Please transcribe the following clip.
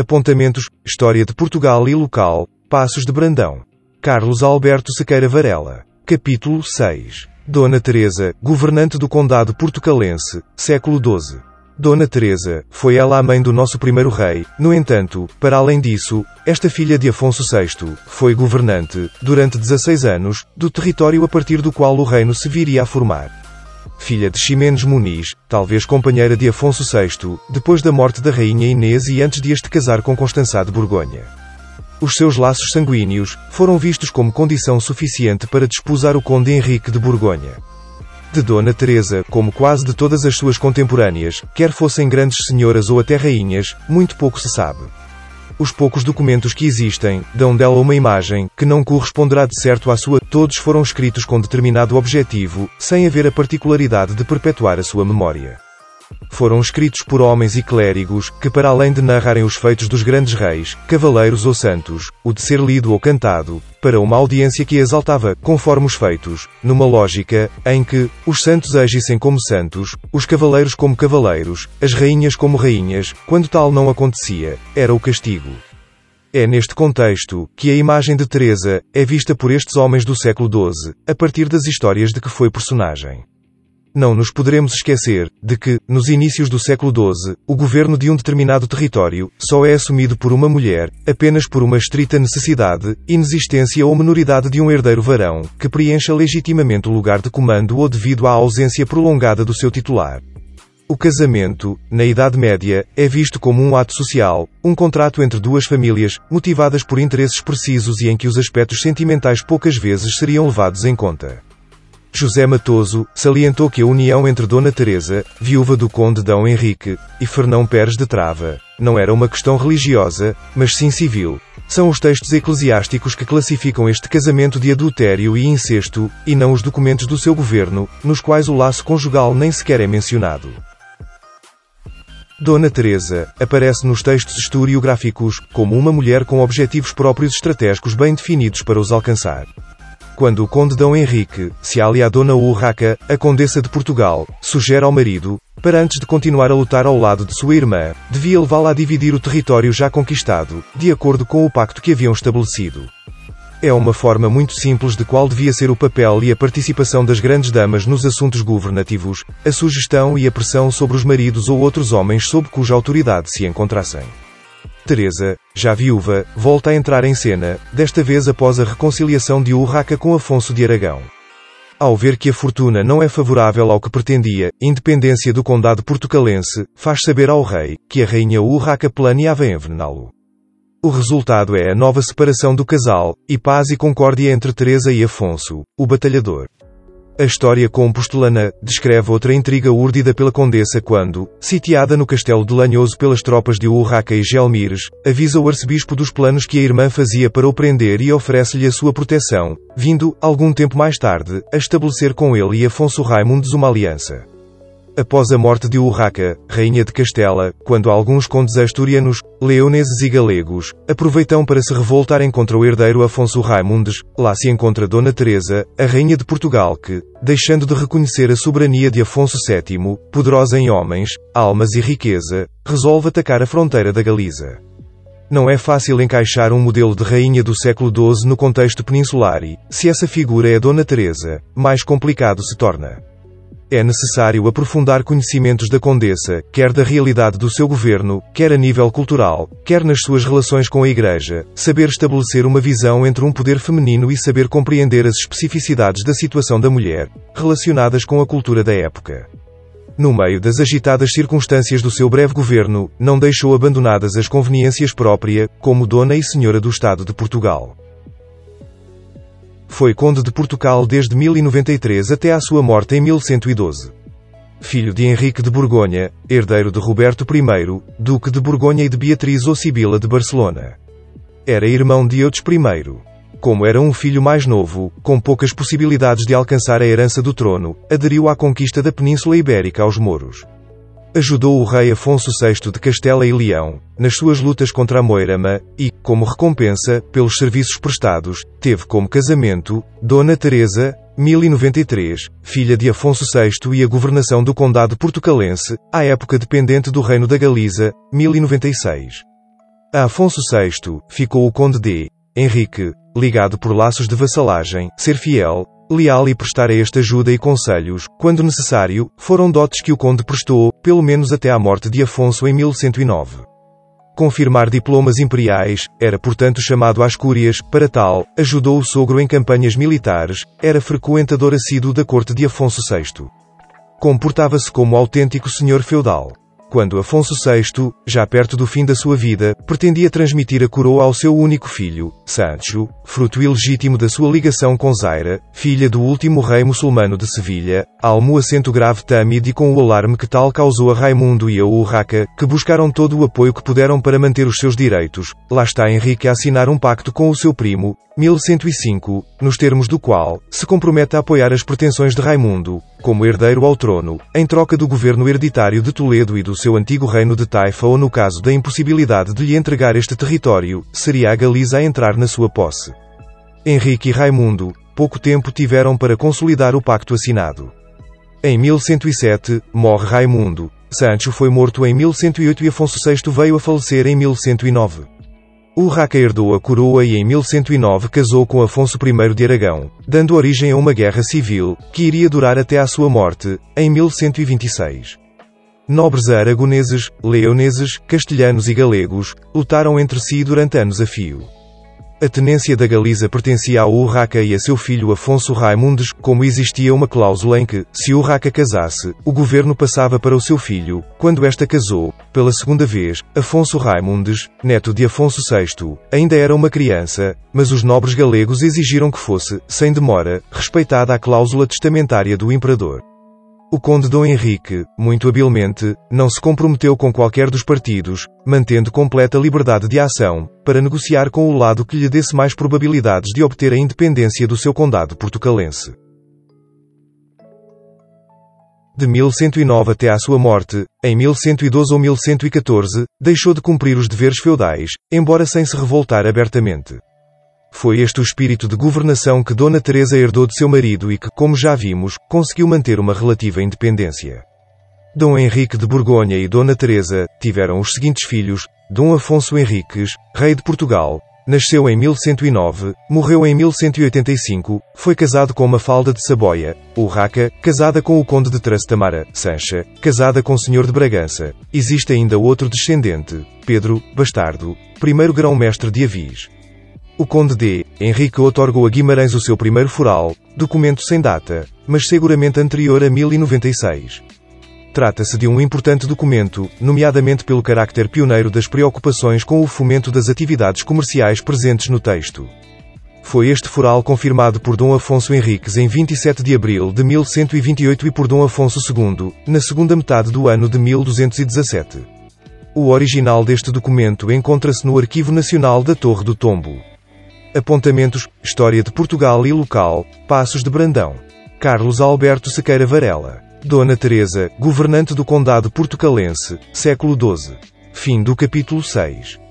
Apontamentos, História de Portugal e Local, Passos de Brandão. Carlos Alberto Sequeira Varela. Capítulo 6. Dona Teresa, governante do Condado Portucalense, século XII. Dona Teresa, foi ela a mãe do nosso primeiro rei, no entanto, para além disso, esta filha de Afonso VI, foi governante, durante 16 anos, do território a partir do qual o reino se viria a formar. Filha de Ximenes Muniz, talvez companheira de Afonso VI, depois da morte da rainha Inês e antes de este casar com Constança de Borgonha. Os seus laços sanguíneos, foram vistos como condição suficiente para desposar o conde Henrique de Borgonha de Dona Teresa, como quase de todas as suas contemporâneas, quer fossem grandes senhoras ou até rainhas, muito pouco se sabe. Os poucos documentos que existem, dão dela uma imagem, que não corresponderá de certo à sua, todos foram escritos com determinado objetivo, sem haver a particularidade de perpetuar a sua memória foram escritos por homens e clérigos, que para além de narrarem os feitos dos grandes reis, cavaleiros ou santos, o de ser lido ou cantado, para uma audiência que exaltava, conforme os feitos, numa lógica, em que, os santos agissem como santos, os cavaleiros como cavaleiros, as rainhas como rainhas, quando tal não acontecia, era o castigo. É neste contexto, que a imagem de Teresa, é vista por estes homens do século XII, a partir das histórias de que foi personagem. Não nos poderemos esquecer de que, nos inícios do século XII, o governo de um determinado território só é assumido por uma mulher, apenas por uma estrita necessidade, inexistência ou menoridade de um herdeiro varão, que preencha legitimamente o lugar de comando ou devido à ausência prolongada do seu titular. O casamento, na Idade Média, é visto como um ato social, um contrato entre duas famílias, motivadas por interesses precisos e em que os aspectos sentimentais poucas vezes seriam levados em conta. José Matoso, salientou que a união entre Dona Teresa, viúva do conde D. Henrique, e Fernão Pérez de Trava, não era uma questão religiosa, mas sim civil. São os textos eclesiásticos que classificam este casamento de adultério e incesto, e não os documentos do seu governo, nos quais o laço conjugal nem sequer é mencionado. Dona Teresa aparece nos textos historiográficos como uma mulher com objetivos próprios estratégicos bem definidos para os alcançar quando o conde D. Henrique se alia a Dona Urraca, a condessa de Portugal, sugere ao marido, para antes de continuar a lutar ao lado de sua irmã, devia levá-la a dividir o território já conquistado, de acordo com o pacto que haviam estabelecido. É uma forma muito simples de qual devia ser o papel e a participação das grandes damas nos assuntos governativos, a sugestão e a pressão sobre os maridos ou outros homens sob cuja autoridade se encontrassem. Teresa, já viúva, volta a entrar em cena, desta vez após a reconciliação de Urraca com Afonso de Aragão. Ao ver que a fortuna não é favorável ao que pretendia, independência do condado portucalense, faz saber ao rei, que a rainha Urraca planeava envenená-lo. O resultado é a nova separação do casal, e paz e concórdia entre Teresa e Afonso, o batalhador. A história compostolana descreve outra intriga urdida pela condessa quando, sitiada no castelo de Lanhoso pelas tropas de Urraca e Gelmires, avisa o arcebispo dos planos que a irmã fazia para o prender e oferece-lhe a sua proteção, vindo, algum tempo mais tarde, a estabelecer com ele e Afonso Raimundes uma aliança. Após a morte de Urraca, rainha de Castela, quando alguns condes asturianos, leoneses e galegos, aproveitam para se revoltarem contra o herdeiro Afonso Raimundes, lá se encontra Dona Teresa, a rainha de Portugal que, deixando de reconhecer a soberania de Afonso VII, poderosa em homens, almas e riqueza, resolve atacar a fronteira da Galiza. Não é fácil encaixar um modelo de rainha do século XII no contexto peninsular e, se essa figura é Dona Teresa, mais complicado se torna. É necessário aprofundar conhecimentos da Condessa, quer da realidade do seu governo, quer a nível cultural, quer nas suas relações com a Igreja, saber estabelecer uma visão entre um poder feminino e saber compreender as especificidades da situação da mulher, relacionadas com a cultura da época. No meio das agitadas circunstâncias do seu breve governo, não deixou abandonadas as conveniências próprias, como Dona e Senhora do Estado de Portugal. Foi conde de Portugal desde 1093 até à sua morte em 1112. Filho de Henrique de Borgonha, herdeiro de Roberto I, Duque de Borgonha e de Beatriz ou Sibila de Barcelona. Era irmão de Eudes I. Como era um filho mais novo, com poucas possibilidades de alcançar a herança do trono, aderiu à conquista da Península Ibérica aos moros. Ajudou o rei Afonso VI de Castela e Leão, nas suas lutas contra a Moirama, e, como recompensa, pelos serviços prestados, teve como casamento, Dona Teresa, 1093, filha de Afonso VI e a governação do Condado Portucalense, à época dependente do Reino da Galiza, 1096. A Afonso VI, ficou o conde de Henrique, ligado por laços de vassalagem, ser fiel, leal e prestar a este ajuda e conselhos, quando necessário, foram dotes que o conde prestou, pelo menos até à morte de Afonso em 1109. Confirmar diplomas imperiais, era portanto chamado às cúrias, para tal, ajudou o sogro em campanhas militares, era frequentador assíduo da corte de Afonso VI. Comportava-se como autêntico senhor feudal quando Afonso VI, já perto do fim da sua vida, pretendia transmitir a coroa ao seu único filho, Sancho, fruto ilegítimo da sua ligação com Zaira, filha do último rei muçulmano de Sevilha, almo acento grave Tamid e com o alarme que tal causou a Raimundo e a Urraca, que buscaram todo o apoio que puderam para manter os seus direitos, lá está Henrique a assinar um pacto com o seu primo, 1105, nos termos do qual, se compromete a apoiar as pretensões de Raimundo, como herdeiro ao trono, em troca do governo hereditário de Toledo e do seu antigo reino de Taifa ou no caso da impossibilidade de lhe entregar este território, seria a Galiza a entrar na sua posse. Henrique e Raimundo, pouco tempo tiveram para consolidar o pacto assinado. Em 1107, morre Raimundo, Sancho foi morto em 1108 e Afonso VI veio a falecer em 1109. Urraca herdou a coroa e em 1109 casou com Afonso I de Aragão, dando origem a uma guerra civil, que iria durar até à sua morte, em 1126. Nobres aragoneses, leoneses, castelhanos e galegos, lutaram entre si durante anos a fio. A tenência da Galiza pertencia ao Urraca e a seu filho Afonso Raimundes, como existia uma cláusula em que, se Urraca casasse, o governo passava para o seu filho. Quando esta casou, pela segunda vez, Afonso Raimundes, neto de Afonso VI, ainda era uma criança, mas os nobres galegos exigiram que fosse, sem demora, respeitada a cláusula testamentária do imperador. O conde Dom Henrique, muito habilmente, não se comprometeu com qualquer dos partidos, mantendo completa liberdade de ação, para negociar com o lado que lhe desse mais probabilidades de obter a independência do seu condado portucalense. De 1109 até à sua morte, em 1112 ou 1114, deixou de cumprir os deveres feudais, embora sem se revoltar abertamente. Foi este o espírito de governação que Dona Teresa herdou de seu marido e que, como já vimos, conseguiu manter uma relativa independência. Dom Henrique de Borgonha e Dona Teresa tiveram os seguintes filhos: Dom Afonso Henriques, rei de Portugal, nasceu em 1109, morreu em 1185, foi casado com Mafalda de Saboia, Urraca, casada com o conde de Trastamara, Sancha, casada com o senhor de Bragança. Existe ainda outro descendente, Pedro, bastardo, primeiro grão-mestre de Avis. O Conde de Henrique otorgou a Guimarães o seu primeiro foral, documento sem data, mas seguramente anterior a 1096. Trata-se de um importante documento, nomeadamente pelo carácter pioneiro das preocupações com o fomento das atividades comerciais presentes no texto. Foi este foral confirmado por Dom Afonso Henriques em 27 de abril de 1128 e por Dom Afonso II, na segunda metade do ano de 1217. O original deste documento encontra-se no Arquivo Nacional da Torre do Tombo. Apontamentos, História de Portugal e Local, Passos de Brandão. Carlos Alberto Sequeira Varela. Dona Teresa, governante do Condado Portucalense, século XII. Fim do capítulo 6.